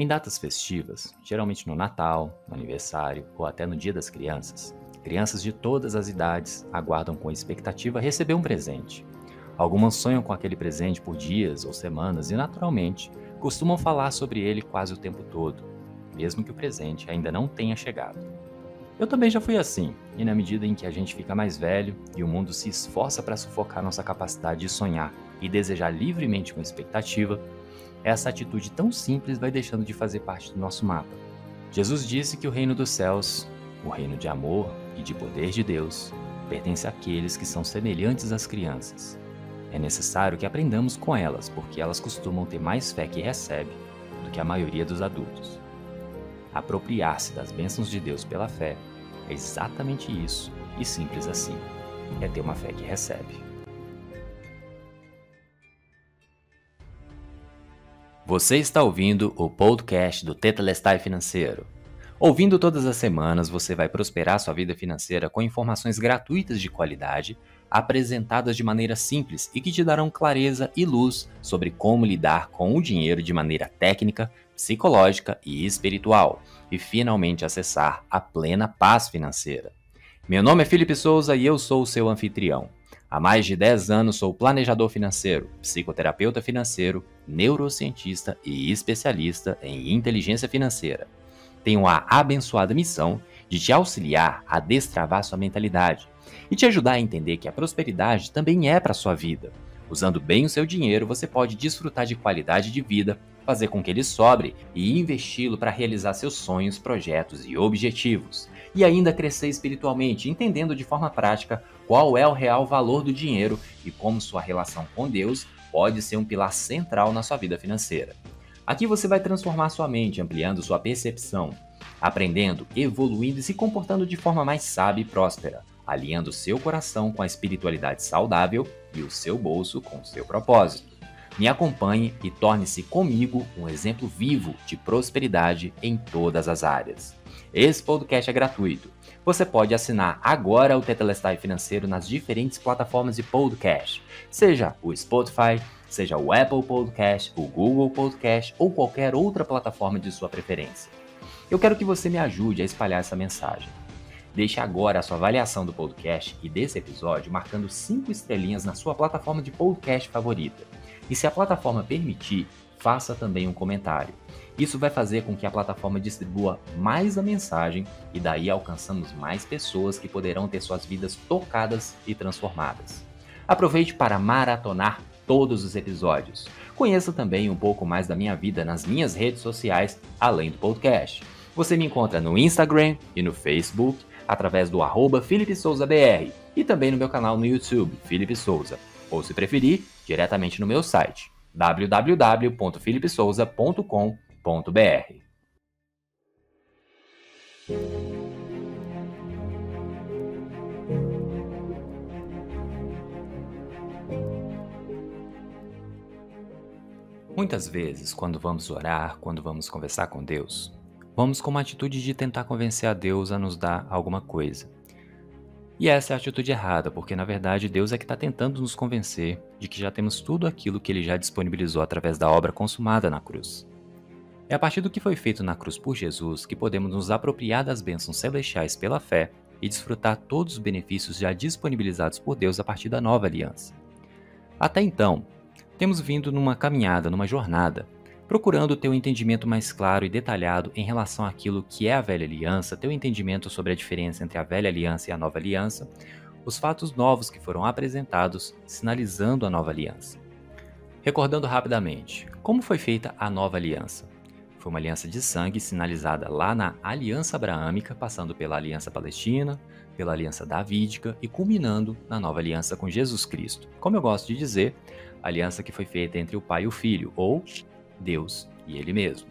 Em datas festivas, geralmente no Natal, no aniversário ou até no Dia das Crianças, crianças de todas as idades aguardam com expectativa receber um presente. Algumas sonham com aquele presente por dias ou semanas e, naturalmente, costumam falar sobre ele quase o tempo todo, mesmo que o presente ainda não tenha chegado. Eu também já fui assim, e na medida em que a gente fica mais velho e o mundo se esforça para sufocar nossa capacidade de sonhar e desejar livremente com expectativa, essa atitude tão simples vai deixando de fazer parte do nosso mapa. Jesus disse que o reino dos céus, o reino de amor e de poder de Deus, pertence àqueles que são semelhantes às crianças. É necessário que aprendamos com elas, porque elas costumam ter mais fé que recebe do que a maioria dos adultos. Apropriar-se das bênçãos de Deus pela fé é exatamente isso, e simples assim. É ter uma fé que recebe. Você está ouvindo o podcast do Tetelestai Financeiro. Ouvindo todas as semanas, você vai prosperar sua vida financeira com informações gratuitas de qualidade, apresentadas de maneira simples e que te darão clareza e luz sobre como lidar com o dinheiro de maneira técnica, psicológica e espiritual, e finalmente acessar a plena paz financeira. Meu nome é Felipe Souza e eu sou o seu anfitrião. Há mais de 10 anos sou planejador financeiro, psicoterapeuta financeiro, neurocientista e especialista em inteligência financeira. Tenho a abençoada missão de te auxiliar a destravar sua mentalidade e te ajudar a entender que a prosperidade também é para sua vida. Usando bem o seu dinheiro, você pode desfrutar de qualidade de vida, fazer com que ele sobre e investi-lo para realizar seus sonhos, projetos e objetivos e ainda crescer espiritualmente, entendendo de forma prática qual é o real valor do dinheiro e como sua relação com Deus pode ser um pilar central na sua vida financeira. Aqui você vai transformar sua mente, ampliando sua percepção, aprendendo, evoluindo e se comportando de forma mais sábia e próspera, alinhando seu coração com a espiritualidade saudável e o seu bolso com o seu propósito. Me acompanhe e torne-se comigo um exemplo vivo de prosperidade em todas as áreas. Esse podcast é gratuito. Você pode assinar agora o Tetelestai Financeiro nas diferentes plataformas de podcast, seja o Spotify, seja o Apple Podcast, o Google Podcast ou qualquer outra plataforma de sua preferência. Eu quero que você me ajude a espalhar essa mensagem. Deixe agora a sua avaliação do podcast e desse episódio marcando 5 estrelinhas na sua plataforma de podcast favorita. E se a plataforma permitir, faça também um comentário. Isso vai fazer com que a plataforma distribua mais a mensagem e daí alcançamos mais pessoas que poderão ter suas vidas tocadas e transformadas. Aproveite para maratonar todos os episódios. Conheça também um pouco mais da minha vida nas minhas redes sociais, além do podcast. Você me encontra no Instagram e no Facebook através do arroba FelipeSouzaBR e também no meu canal no YouTube, Felipe Souza, ou se preferir, diretamente no meu site www.filipesouza.com.br. Muitas vezes, quando vamos orar, quando vamos conversar com Deus, vamos com uma atitude de tentar convencer a Deus a nos dar alguma coisa. E essa é a atitude errada, porque na verdade Deus é que está tentando nos convencer de que já temos tudo aquilo que ele já disponibilizou através da obra consumada na cruz. É a partir do que foi feito na cruz por Jesus que podemos nos apropriar das bênçãos celestiais pela fé e desfrutar todos os benefícios já disponibilizados por Deus a partir da nova aliança. Até então, temos vindo numa caminhada, numa jornada, procurando ter um entendimento mais claro e detalhado em relação àquilo que é a velha aliança, ter um entendimento sobre a diferença entre a velha aliança e a nova aliança, os fatos novos que foram apresentados sinalizando a nova aliança. Recordando rapidamente, como foi feita a nova aliança? Foi uma aliança de sangue sinalizada lá na Aliança Abraâmica, passando pela Aliança Palestina, pela Aliança Davídica e culminando na nova aliança com Jesus Cristo. Como eu gosto de dizer, aliança que foi feita entre o Pai e o Filho, ou Deus e Ele mesmo.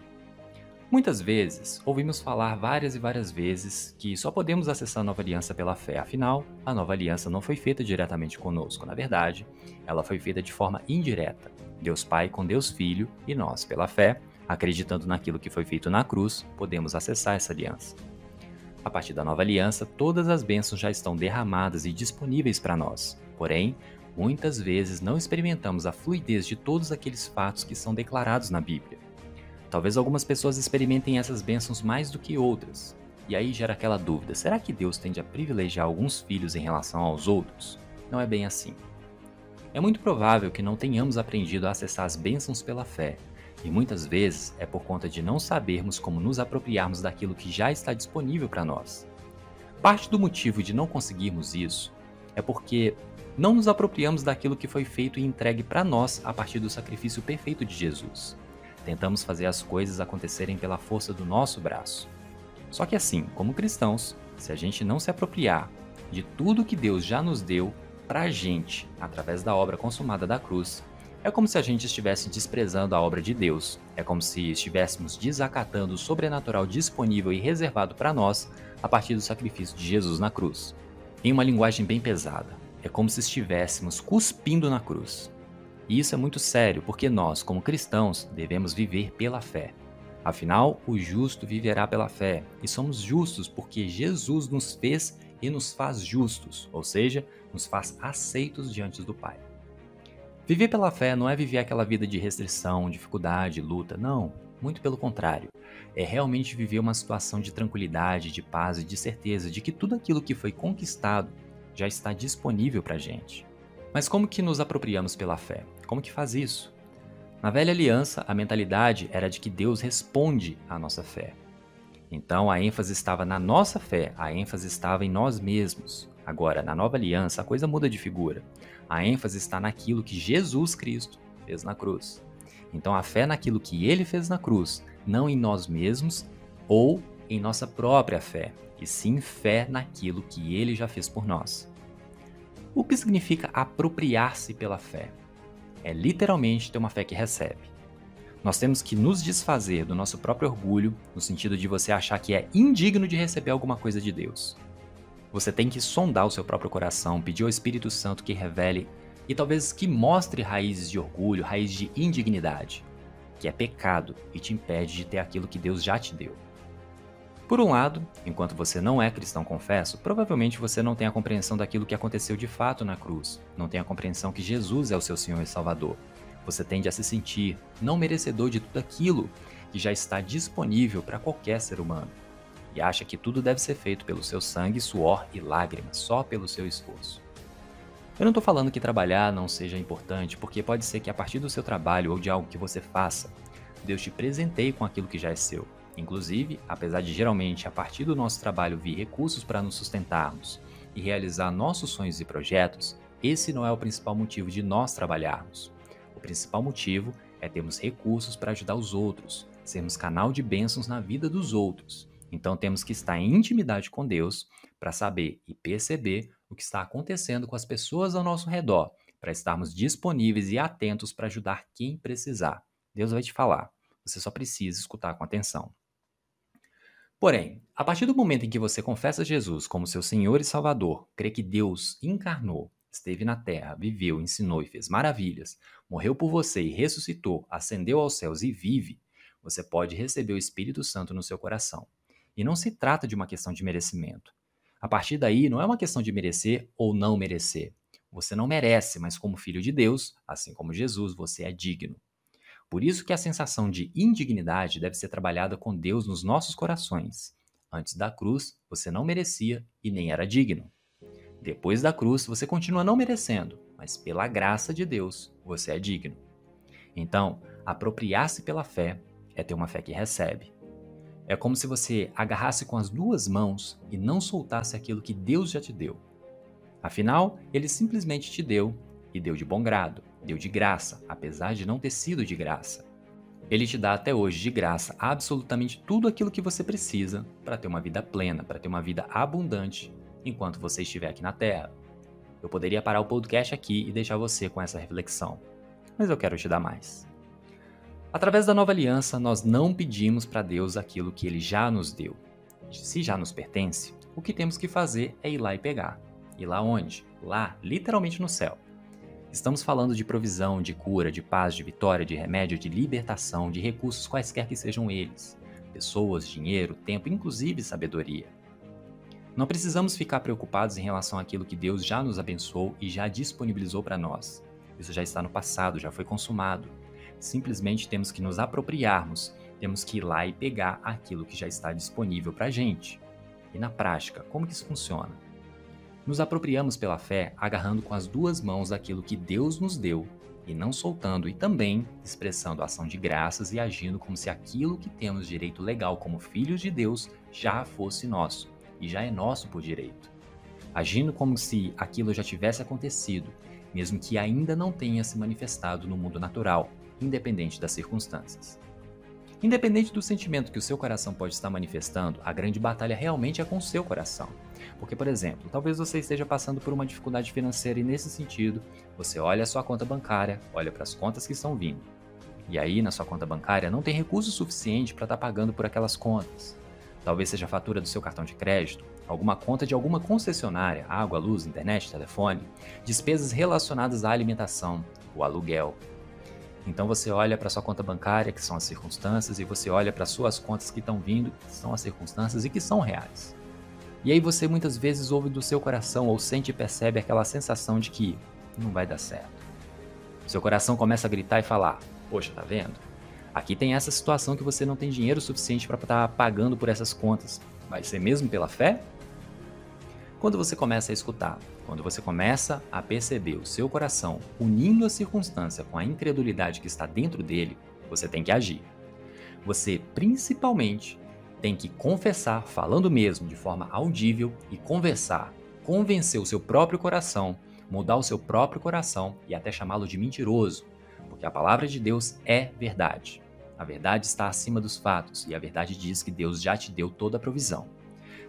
Muitas vezes ouvimos falar várias e várias vezes que só podemos acessar a nova aliança pela fé, afinal, a nova aliança não foi feita diretamente conosco, na verdade, ela foi feita de forma indireta. Deus Pai com Deus Filho e nós, pela fé, acreditando naquilo que foi feito na cruz, podemos acessar essa aliança. A partir da nova aliança, todas as bênçãos já estão derramadas e disponíveis para nós. Porém, Muitas vezes não experimentamos a fluidez de todos aqueles fatos que são declarados na Bíblia. Talvez algumas pessoas experimentem essas bênçãos mais do que outras. E aí gera aquela dúvida: será que Deus tende a privilegiar alguns filhos em relação aos outros? Não é bem assim. É muito provável que não tenhamos aprendido a acessar as bênçãos pela fé, e muitas vezes é por conta de não sabermos como nos apropriarmos daquilo que já está disponível para nós. Parte do motivo de não conseguirmos isso é porque não nos apropriamos daquilo que foi feito e entregue para nós a partir do sacrifício perfeito de Jesus. Tentamos fazer as coisas acontecerem pela força do nosso braço. Só que assim, como cristãos, se a gente não se apropriar de tudo que Deus já nos deu para a gente através da obra consumada da cruz, é como se a gente estivesse desprezando a obra de Deus. É como se estivéssemos desacatando o sobrenatural disponível e reservado para nós a partir do sacrifício de Jesus na cruz. Em uma linguagem bem pesada, é como se estivéssemos cuspindo na cruz. E isso é muito sério, porque nós, como cristãos, devemos viver pela fé. Afinal, o justo viverá pela fé, e somos justos porque Jesus nos fez e nos faz justos, ou seja, nos faz aceitos diante do Pai. Viver pela fé não é viver aquela vida de restrição, dificuldade, luta, não, muito pelo contrário. É realmente viver uma situação de tranquilidade, de paz e de certeza de que tudo aquilo que foi conquistado já está disponível para a gente. Mas como que nos apropriamos pela fé? Como que faz isso? Na velha aliança, a mentalidade era de que Deus responde à nossa fé. Então a ênfase estava na nossa fé, a ênfase estava em nós mesmos. Agora, na nova aliança, a coisa muda de figura. A ênfase está naquilo que Jesus Cristo fez na cruz. Então a fé naquilo que ele fez na cruz, não em nós mesmos ou em nossa própria fé, e sim fé naquilo que ele já fez por nós. O que significa apropriar-se pela fé? é literalmente ter uma fé que recebe. Nós temos que nos desfazer do nosso próprio orgulho, no sentido de você achar que é indigno de receber alguma coisa de Deus. Você tem que sondar o seu próprio coração, pedir ao Espírito Santo que revele e talvez que mostre raízes de orgulho, raízes de indignidade, que é pecado e te impede de ter aquilo que Deus já te deu. Por um lado, enquanto você não é cristão confesso, provavelmente você não tem a compreensão daquilo que aconteceu de fato na cruz, não tem a compreensão que Jesus é o seu Senhor e Salvador. Você tende a se sentir não merecedor de tudo aquilo que já está disponível para qualquer ser humano e acha que tudo deve ser feito pelo seu sangue, suor e lágrimas, só pelo seu esforço. Eu não estou falando que trabalhar não seja importante, porque pode ser que a partir do seu trabalho ou de algo que você faça, Deus te presenteie com aquilo que já é seu. Inclusive, apesar de geralmente a partir do nosso trabalho vir recursos para nos sustentarmos e realizar nossos sonhos e projetos, esse não é o principal motivo de nós trabalharmos. O principal motivo é termos recursos para ajudar os outros, sermos canal de bênçãos na vida dos outros. Então temos que estar em intimidade com Deus para saber e perceber o que está acontecendo com as pessoas ao nosso redor, para estarmos disponíveis e atentos para ajudar quem precisar. Deus vai te falar. Você só precisa escutar com atenção. Porém, a partir do momento em que você confessa Jesus como seu Senhor e Salvador, crê que Deus encarnou, esteve na terra, viveu, ensinou e fez maravilhas, morreu por você e ressuscitou, ascendeu aos céus e vive, você pode receber o Espírito Santo no seu coração. E não se trata de uma questão de merecimento. A partir daí, não é uma questão de merecer ou não merecer. Você não merece, mas como filho de Deus, assim como Jesus, você é digno. Por isso que a sensação de indignidade deve ser trabalhada com Deus nos nossos corações. Antes da cruz, você não merecia e nem era digno. Depois da cruz, você continua não merecendo, mas pela graça de Deus, você é digno. Então, apropriar-se pela fé é ter uma fé que recebe. É como se você agarrasse com as duas mãos e não soltasse aquilo que Deus já te deu. Afinal, ele simplesmente te deu e deu de bom grado deu de graça, apesar de não ter sido de graça. Ele te dá até hoje de graça absolutamente tudo aquilo que você precisa para ter uma vida plena, para ter uma vida abundante enquanto você estiver aqui na Terra. Eu poderia parar o podcast aqui e deixar você com essa reflexão, mas eu quero te dar mais. Através da nova aliança, nós não pedimos para Deus aquilo que ele já nos deu. Se já nos pertence, o que temos que fazer é ir lá e pegar. E lá onde? Lá, literalmente no céu. Estamos falando de provisão, de cura, de paz, de vitória, de remédio, de libertação, de recursos quaisquer que sejam eles. Pessoas, dinheiro, tempo, inclusive sabedoria. Não precisamos ficar preocupados em relação àquilo que Deus já nos abençoou e já disponibilizou para nós. Isso já está no passado, já foi consumado. Simplesmente temos que nos apropriarmos temos que ir lá e pegar aquilo que já está disponível para a gente. E na prática, como que isso funciona? Nos apropriamos pela fé agarrando com as duas mãos aquilo que Deus nos deu e não soltando, e também expressando ação de graças e agindo como se aquilo que temos direito legal como filhos de Deus já fosse nosso e já é nosso por direito. Agindo como se aquilo já tivesse acontecido, mesmo que ainda não tenha se manifestado no mundo natural, independente das circunstâncias. Independente do sentimento que o seu coração pode estar manifestando, a grande batalha realmente é com o seu coração. Porque, por exemplo, talvez você esteja passando por uma dificuldade financeira e, nesse sentido, você olha a sua conta bancária, olha para as contas que estão vindo. E aí, na sua conta bancária, não tem recurso suficiente para estar tá pagando por aquelas contas. Talvez seja a fatura do seu cartão de crédito, alguma conta de alguma concessionária, água, luz, internet, telefone, despesas relacionadas à alimentação, o aluguel. Então você olha para sua conta bancária, que são as circunstâncias, e você olha para suas contas que estão vindo, que são as circunstâncias e que são reais. E aí você muitas vezes ouve do seu coração ou sente e percebe aquela sensação de que não vai dar certo. Seu coração começa a gritar e falar: Poxa, tá vendo? Aqui tem essa situação que você não tem dinheiro suficiente para estar tá pagando por essas contas. Vai ser mesmo pela fé? Quando você começa a escutar, quando você começa a perceber o seu coração unindo a circunstância com a incredulidade que está dentro dele, você tem que agir. Você principalmente tem que confessar, falando mesmo de forma audível e conversar, convencer o seu próprio coração, mudar o seu próprio coração e até chamá-lo de mentiroso, porque a palavra de Deus é verdade. A verdade está acima dos fatos e a verdade diz que Deus já te deu toda a provisão.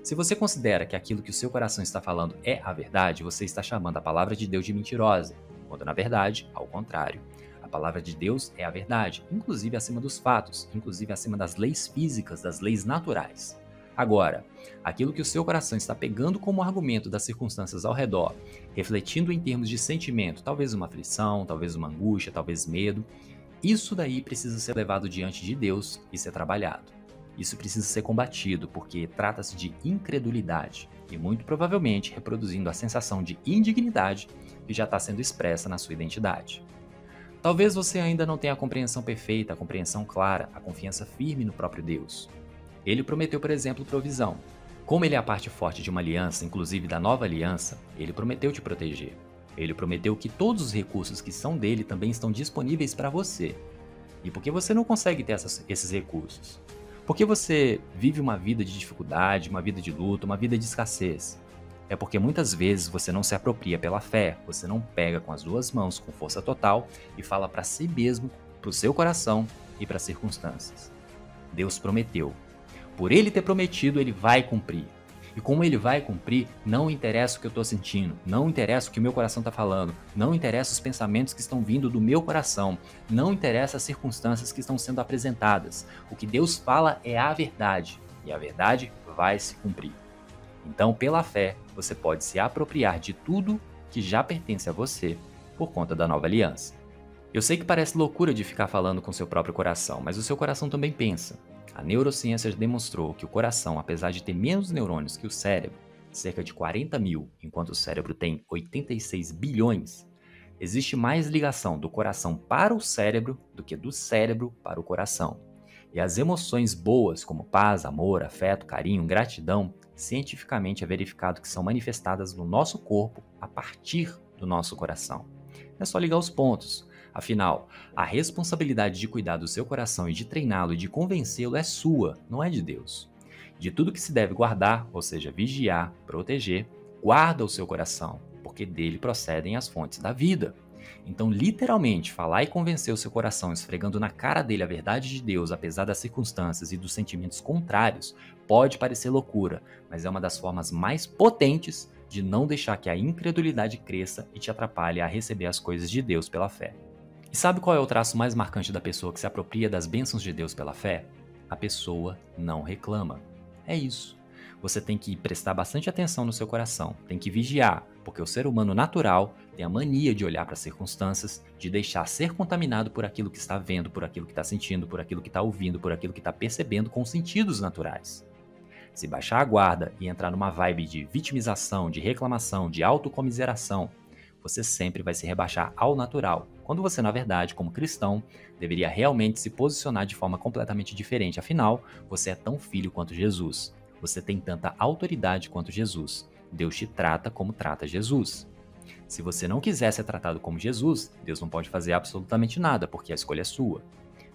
Se você considera que aquilo que o seu coração está falando é a verdade, você está chamando a palavra de Deus de mentirosa, quando na verdade, ao contrário, a palavra de Deus é a verdade, inclusive acima dos fatos, inclusive acima das leis físicas, das leis naturais. Agora, aquilo que o seu coração está pegando como argumento das circunstâncias ao redor, refletindo em termos de sentimento, talvez uma aflição, talvez uma angústia, talvez medo, isso daí precisa ser levado diante de Deus e ser trabalhado. Isso precisa ser combatido porque trata-se de incredulidade e muito provavelmente reproduzindo a sensação de indignidade que já está sendo expressa na sua identidade. Talvez você ainda não tenha a compreensão perfeita, a compreensão clara, a confiança firme no próprio Deus. Ele prometeu, por exemplo, provisão. Como ele é a parte forte de uma aliança, inclusive da nova aliança, ele prometeu te proteger. Ele prometeu que todos os recursos que são dele também estão disponíveis para você. E por que você não consegue ter essas, esses recursos? Porque você vive uma vida de dificuldade, uma vida de luta, uma vida de escassez? é porque muitas vezes você não se apropria pela fé, você não pega com as duas mãos com força total e fala para si mesmo, para o seu coração e para as circunstâncias. Deus prometeu. Por ele ter prometido, ele vai cumprir. E como ele vai cumprir, não interessa o que eu estou sentindo, não interessa o que o meu coração está falando, não interessa os pensamentos que estão vindo do meu coração, não interessa as circunstâncias que estão sendo apresentadas. O que Deus fala é a verdade, e a verdade vai se cumprir. Então, pela fé, você pode se apropriar de tudo que já pertence a você por conta da nova aliança. Eu sei que parece loucura de ficar falando com seu próprio coração, mas o seu coração também pensa. A neurociência demonstrou que o coração, apesar de ter menos neurônios que o cérebro, cerca de 40 mil, enquanto o cérebro tem 86 bilhões, existe mais ligação do coração para o cérebro do que do cérebro para o coração. E as emoções boas, como paz, amor, afeto, carinho, gratidão, cientificamente é verificado que são manifestadas no nosso corpo a partir do nosso coração. É só ligar os pontos. Afinal, a responsabilidade de cuidar do seu coração e de treiná-lo e de convencê-lo é sua, não é de Deus. De tudo que se deve guardar, ou seja, vigiar, proteger, guarda o seu coração, porque dele procedem as fontes da vida. Então, literalmente, falar e convencer o seu coração esfregando na cara dele a verdade de Deus, apesar das circunstâncias e dos sentimentos contrários, pode parecer loucura, mas é uma das formas mais potentes de não deixar que a incredulidade cresça e te atrapalhe a receber as coisas de Deus pela fé. Sabe qual é o traço mais marcante da pessoa que se apropria das bênçãos de Deus pela fé? A pessoa não reclama. É isso. Você tem que prestar bastante atenção no seu coração, tem que vigiar, porque o ser humano natural tem a mania de olhar para as circunstâncias, de deixar ser contaminado por aquilo que está vendo, por aquilo que está sentindo, por aquilo que está ouvindo, por aquilo que está percebendo com sentidos naturais. Se baixar a guarda e entrar numa vibe de vitimização, de reclamação, de autocomiseração, você sempre vai se rebaixar ao natural, quando você, na verdade, como cristão, deveria realmente se posicionar de forma completamente diferente. Afinal, você é tão filho quanto Jesus. Você tem tanta autoridade quanto Jesus. Deus te trata como trata Jesus. Se você não quiser ser tratado como Jesus, Deus não pode fazer absolutamente nada, porque a escolha é sua.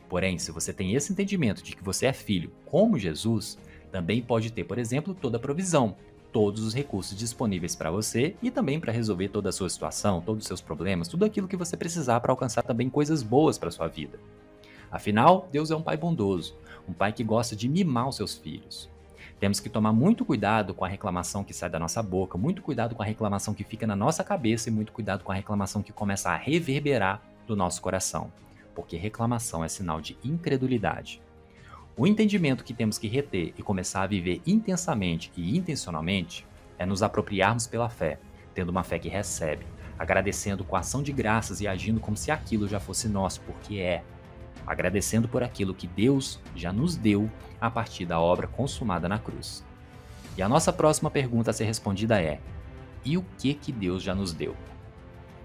Porém, se você tem esse entendimento de que você é filho como Jesus, também pode ter, por exemplo, toda a provisão, todos os recursos disponíveis para você e também para resolver toda a sua situação, todos os seus problemas, tudo aquilo que você precisar para alcançar também coisas boas para sua vida. Afinal, Deus é um pai bondoso, um pai que gosta de mimar os seus filhos. Temos que tomar muito cuidado com a reclamação que sai da nossa boca, muito cuidado com a reclamação que fica na nossa cabeça e muito cuidado com a reclamação que começa a reverberar do nosso coração, porque reclamação é sinal de incredulidade. O entendimento que temos que reter e começar a viver intensamente e intencionalmente é nos apropriarmos pela fé, tendo uma fé que recebe, agradecendo com ação de graças e agindo como se aquilo já fosse nosso, porque é. Agradecendo por aquilo que Deus já nos deu a partir da obra consumada na cruz. E a nossa próxima pergunta a ser respondida é: e o que que Deus já nos deu?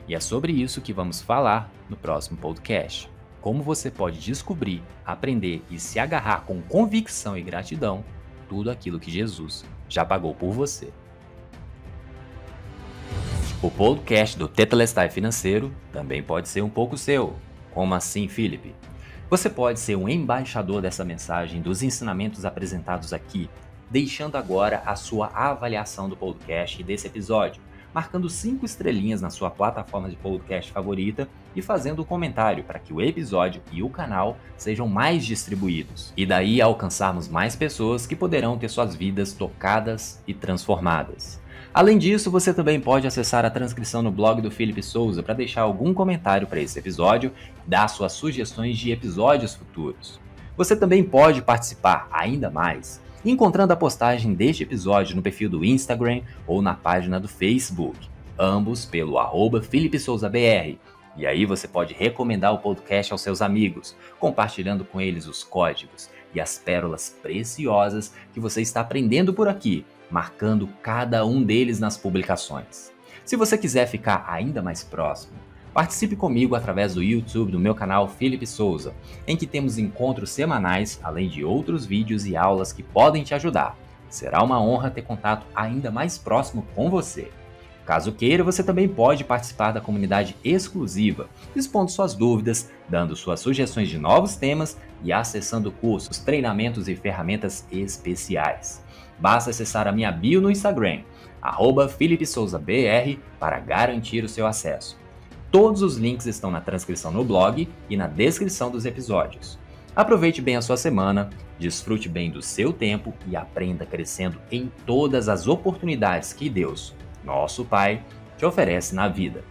E é sobre isso que vamos falar no próximo podcast como você pode descobrir, aprender e se agarrar com convicção e gratidão tudo aquilo que Jesus já pagou por você. O podcast do Tetelestai Financeiro também pode ser um pouco seu. Como assim, Felipe? Você pode ser um embaixador dessa mensagem, dos ensinamentos apresentados aqui, deixando agora a sua avaliação do podcast e desse episódio marcando cinco estrelinhas na sua plataforma de podcast favorita e fazendo um comentário para que o episódio e o canal sejam mais distribuídos. E daí alcançarmos mais pessoas que poderão ter suas vidas tocadas e transformadas. Além disso, você também pode acessar a transcrição no blog do Felipe Souza para deixar algum comentário para esse episódio e dar suas sugestões de episódios futuros. Você também pode participar ainda mais encontrando a postagem deste episódio no perfil do Instagram ou na página do Facebook, ambos pelo arroba FelipeSouzaBR. E aí você pode recomendar o podcast aos seus amigos, compartilhando com eles os códigos e as pérolas preciosas que você está aprendendo por aqui, marcando cada um deles nas publicações. Se você quiser ficar ainda mais próximo, Participe comigo através do YouTube do meu canal Felipe Souza, em que temos encontros semanais, além de outros vídeos e aulas que podem te ajudar. Será uma honra ter contato ainda mais próximo com você. Caso queira, você também pode participar da comunidade exclusiva, expondo suas dúvidas, dando suas sugestões de novos temas e acessando cursos, treinamentos e ferramentas especiais. Basta acessar a minha bio no Instagram, arroba para garantir o seu acesso. Todos os links estão na transcrição no blog e na descrição dos episódios. Aproveite bem a sua semana, desfrute bem do seu tempo e aprenda crescendo em todas as oportunidades que Deus, nosso Pai, te oferece na vida.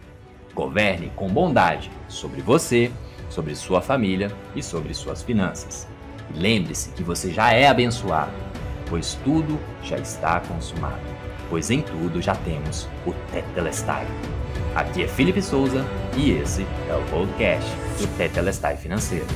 Governe com bondade sobre você, sobre sua família e sobre suas finanças. Lembre-se que você já é abençoado, pois tudo já está consumado, pois em tudo já temos o Tetelestai. Aqui é Felipe Souza e esse é o podcast do Tetelestai Financeiro.